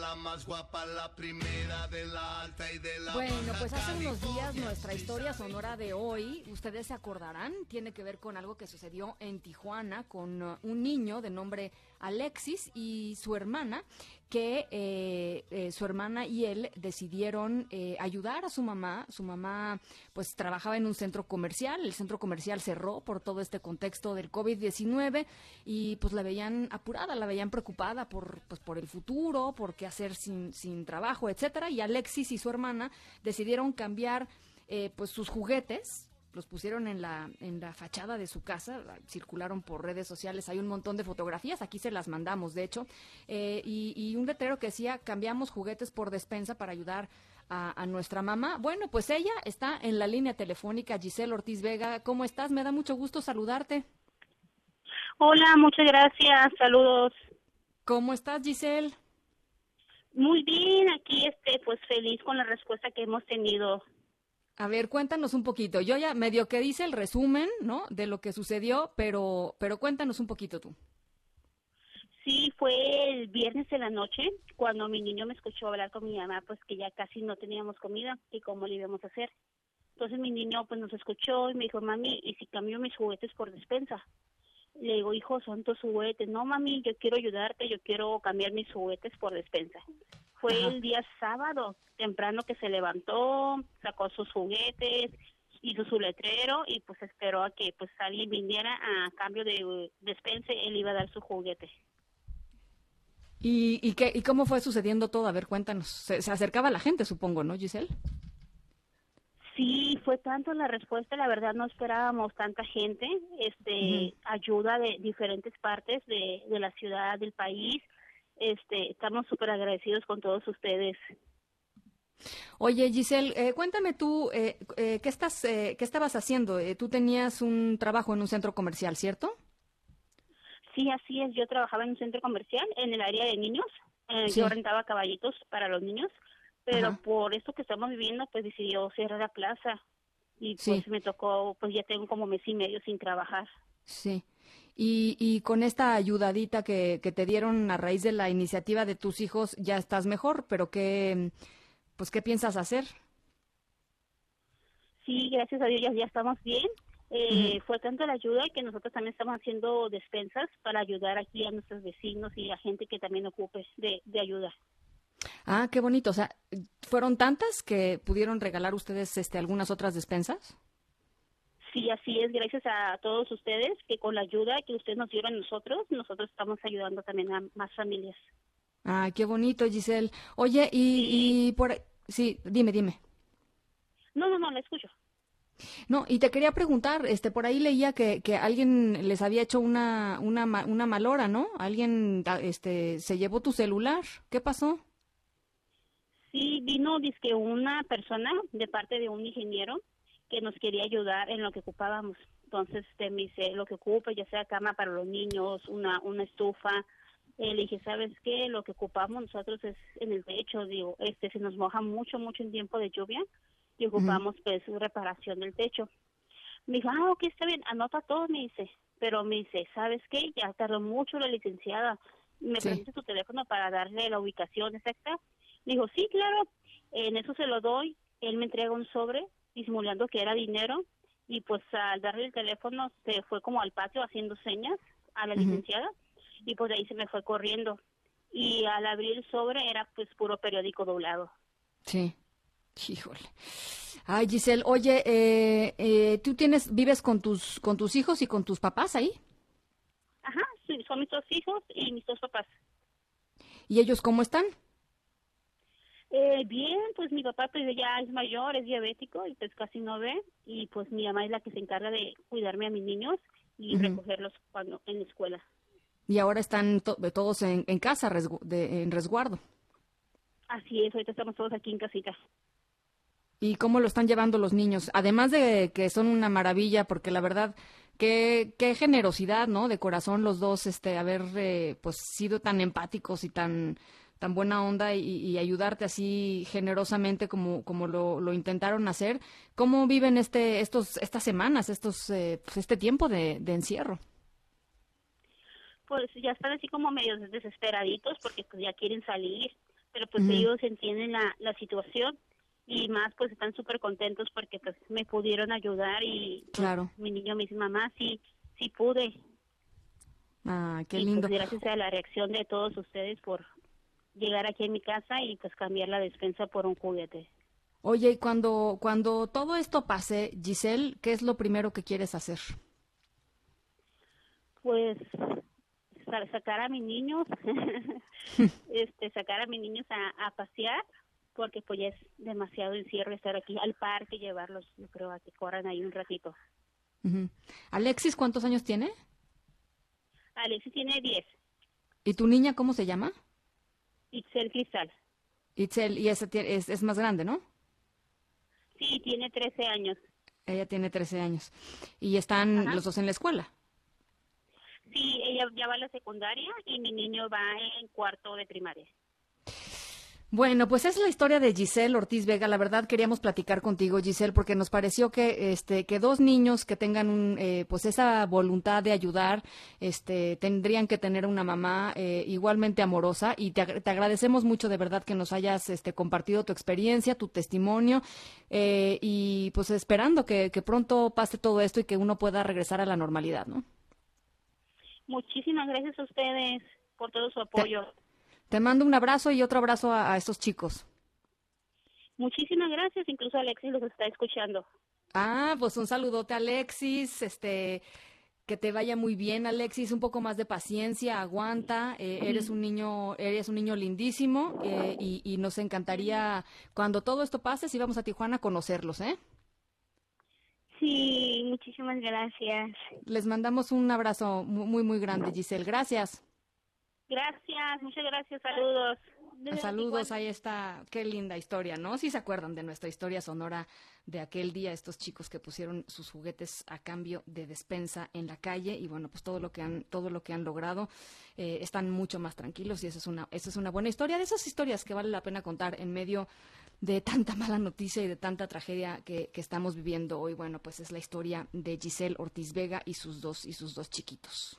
La más guapa, la primera de la alta y de la Bueno, pues hace unos días nuestra historia sonora de hoy, ustedes se acordarán, tiene que ver con algo que sucedió en Tijuana con uh, un niño de nombre Alexis y su hermana que eh, eh, su hermana y él decidieron eh, ayudar a su mamá. Su mamá pues trabajaba en un centro comercial, el centro comercial cerró por todo este contexto del COVID-19 y pues la veían apurada, la veían preocupada por, pues, por el futuro, por qué hacer sin, sin trabajo, etcétera. Y Alexis y su hermana decidieron cambiar pues sus juguetes los pusieron en la, en la fachada de su casa, circularon por redes sociales, hay un montón de fotografías, aquí se las mandamos, de hecho, eh, y, un letrero que decía, cambiamos juguetes por despensa para ayudar a, nuestra mamá. Bueno, pues ella está en la línea telefónica, Giselle Ortiz Vega, ¿cómo estás? Me da mucho gusto saludarte. Hola, muchas gracias, saludos. ¿Cómo estás, Giselle? Muy bien, aquí este, pues feliz con la respuesta que hemos tenido a ver, cuéntanos un poquito. Yo ya medio que dice el resumen, ¿no? De lo que sucedió, pero, pero cuéntanos un poquito tú. Sí, fue el viernes en la noche cuando mi niño me escuchó hablar con mi mamá, pues que ya casi no teníamos comida y cómo le íbamos a hacer. Entonces mi niño pues nos escuchó y me dijo, mami, ¿y si cambio mis juguetes por despensa? Le digo, hijo, son tus juguetes. No, mami, yo quiero ayudarte, yo quiero cambiar mis juguetes por despensa fue el día sábado, temprano que se levantó, sacó sus juguetes, hizo su letrero y pues esperó a que pues alguien viniera a cambio de despense, él iba a dar su juguete. ¿Y, y, qué, ¿Y cómo fue sucediendo todo? A ver, cuéntanos. Se, acercaba la gente, supongo, ¿no, Giselle? Sí, fue tanto la respuesta, la verdad no esperábamos tanta gente, este, ayuda de diferentes partes de, de la ciudad, del país, este, estamos súper agradecidos con todos ustedes. Oye, Giselle, eh, cuéntame tú, eh, eh, ¿qué, estás, ¿qué estabas haciendo? tú tenías un trabajo en un centro comercial, ¿cierto? Sí, así es. Yo trabajaba en un centro comercial en el área de niños. Yo rentaba caballitos para los niños, pero por esto que estamos viviendo, pues decidió cerrar la plaza y pues me tocó, pues ya tengo como mes y medio sin trabajar. Sí. Y, y con esta ayudadita que, que te dieron a raíz de la iniciativa de tus hijos, ya estás mejor, pero ¿qué, pues, ¿qué piensas hacer? Sí, gracias a Dios ya, estamos bien. Eh, Fue tanto la ayuda que nosotros también estamos haciendo despensas para ayudar aquí a nuestros vecinos y a gente que también ocupe de, de ayuda. Ah, qué bonito. O sea, ¿fueron tantas que pudieron regalar ustedes este, algunas otras despensas? Sí, así es, gracias a todos ustedes que con la ayuda que ustedes nos dieron a nosotros, nosotros estamos ayudando también a más familias. Ah, qué bonito, Giselle. Oye, y, y por... Sí, dime, dime. No, no, no, la escucho. No, y te quería preguntar, este, por ahí leía que, que alguien les había hecho una, una, una malora, ¿no? Alguien, este, se llevó tu celular. ¿Qué pasó? Sí, vino, dice una persona de parte de un ingeniero que nos quería ayudar en lo que ocupábamos. Entonces este, me dice, lo que ocupe, ya sea cama para los niños, una, una estufa. Eh, le dije, ¿sabes qué? Lo que ocupamos nosotros es en el techo, digo, este se nos moja mucho, mucho en tiempo de lluvia y ocupamos pues reparación del techo. Me dijo, ah, ok, está bien, anota todo, me dice. Pero me dice, ¿sabes qué? Ya tardó mucho la licenciada. ¿Me sí. tu teléfono para darle la ubicación exacta? Dijo, sí, claro. En eso se lo doy. Él me entrega un sobre disimulando que era dinero y pues al darle el teléfono se fue como al patio haciendo señas a la licenciada y pues de ahí se me fue corriendo y al abrir el sobre era pues puro periódico doblado. Sí, híjole. Ay, Giselle, oye, eh, eh, ¿tú tienes, vives con tus, con tus hijos y con tus papás ahí? Ajá, sí, son mis dos hijos y mis dos papás. ¿Y ellos cómo están? Eh, bien, pues mi papá pues ya es mayor, es diabético y pues casi no ve y pues mi mamá es la que se encarga de cuidarme a mis niños y recogerlos cuando en la escuela. Y ahora están todos en, casa, en resguardo. Así es, ahorita estamos todos aquí en casita. ¿Y cómo lo están llevando los niños? Además de que son una maravilla, porque la verdad, qué, qué generosidad, ¿no? De corazón los dos, este, haber eh, pues sido tan empáticos y tan tan buena onda y, ayudarte así generosamente como, como lo, intentaron hacer. ¿Cómo viven este, estos, estas semanas, estos, eh, pues este tiempo de, encierro? Pues ya están así como medio desesperaditos porque pues ya quieren salir, pero pues ellos entienden la, la situación y más pues están súper contentos porque pues me pudieron ayudar y pues, claro. mi niño me dice mamá sí sí pude ah qué pues, lindo gracias a la reacción de todos ustedes por llegar aquí a mi casa y pues cambiar la despensa por un juguete. Oye, y cuando, cuando todo esto pase, Giselle, ¿qué es lo primero que quieres hacer? Pues sacar a mis niños, este, sacar a mis niños a, pasear, porque pues ya es demasiado encierro estar aquí al parque, llevarlos, yo creo, a que corran ahí un ratito. Alexis, ¿cuántos años tiene? Alexis tiene 10. ¿Y tu niña cómo se llama? Itzel Cristal. Itzel, y esa es, es más grande, ¿no? Sí, tiene 13 años. Ella tiene 13 años. ¿Y están los dos en la escuela? Sí, ella ya va a la secundaria y mi niño va en cuarto de primaria. Bueno, pues es la historia de Giselle Ortiz Vega. La verdad queríamos platicar contigo, Giselle, porque nos pareció que, este, que dos niños que tengan un, eh, pues esa voluntad de ayudar, este, tendrían que tener una mamá eh, igualmente amorosa. Y te, agradecemos mucho de verdad que nos hayas, este, compartido tu experiencia, tu testimonio, eh, y pues esperando que, que pronto pase todo esto y que uno pueda regresar a la normalidad, ¿no? Muchísimas gracias a ustedes por todo su apoyo. Te mando un abrazo y otro abrazo a, estos chicos. Muchísimas gracias, incluso Alexis los está escuchando. Ah, pues un saludote Alexis, este, que te vaya muy bien Alexis, un poco más de paciencia, aguanta, eh, eres un niño, eres un niño lindísimo eh, y, nos encantaría cuando todo esto pase si vamos a Tijuana a conocerlos, ¿eh? Sí, muchísimas gracias. Les mandamos un abrazo muy muy grande, Giselle. Gracias. Gracias, muchas gracias, saludos. Saludos, ahí está, qué linda historia, ¿no? Si se acuerdan de nuestra historia sonora de aquel día, estos chicos que pusieron sus juguetes a cambio de despensa en la calle y bueno, pues todo lo que han, todo lo que han logrado, eh, están mucho más tranquilos y eso es una, eso es una buena historia, de esas historias que vale la pena contar en medio de tanta mala noticia y de tanta tragedia que, que estamos viviendo hoy. Bueno, pues es la historia de Giselle Ortiz Vega y sus dos, y sus dos chiquitos.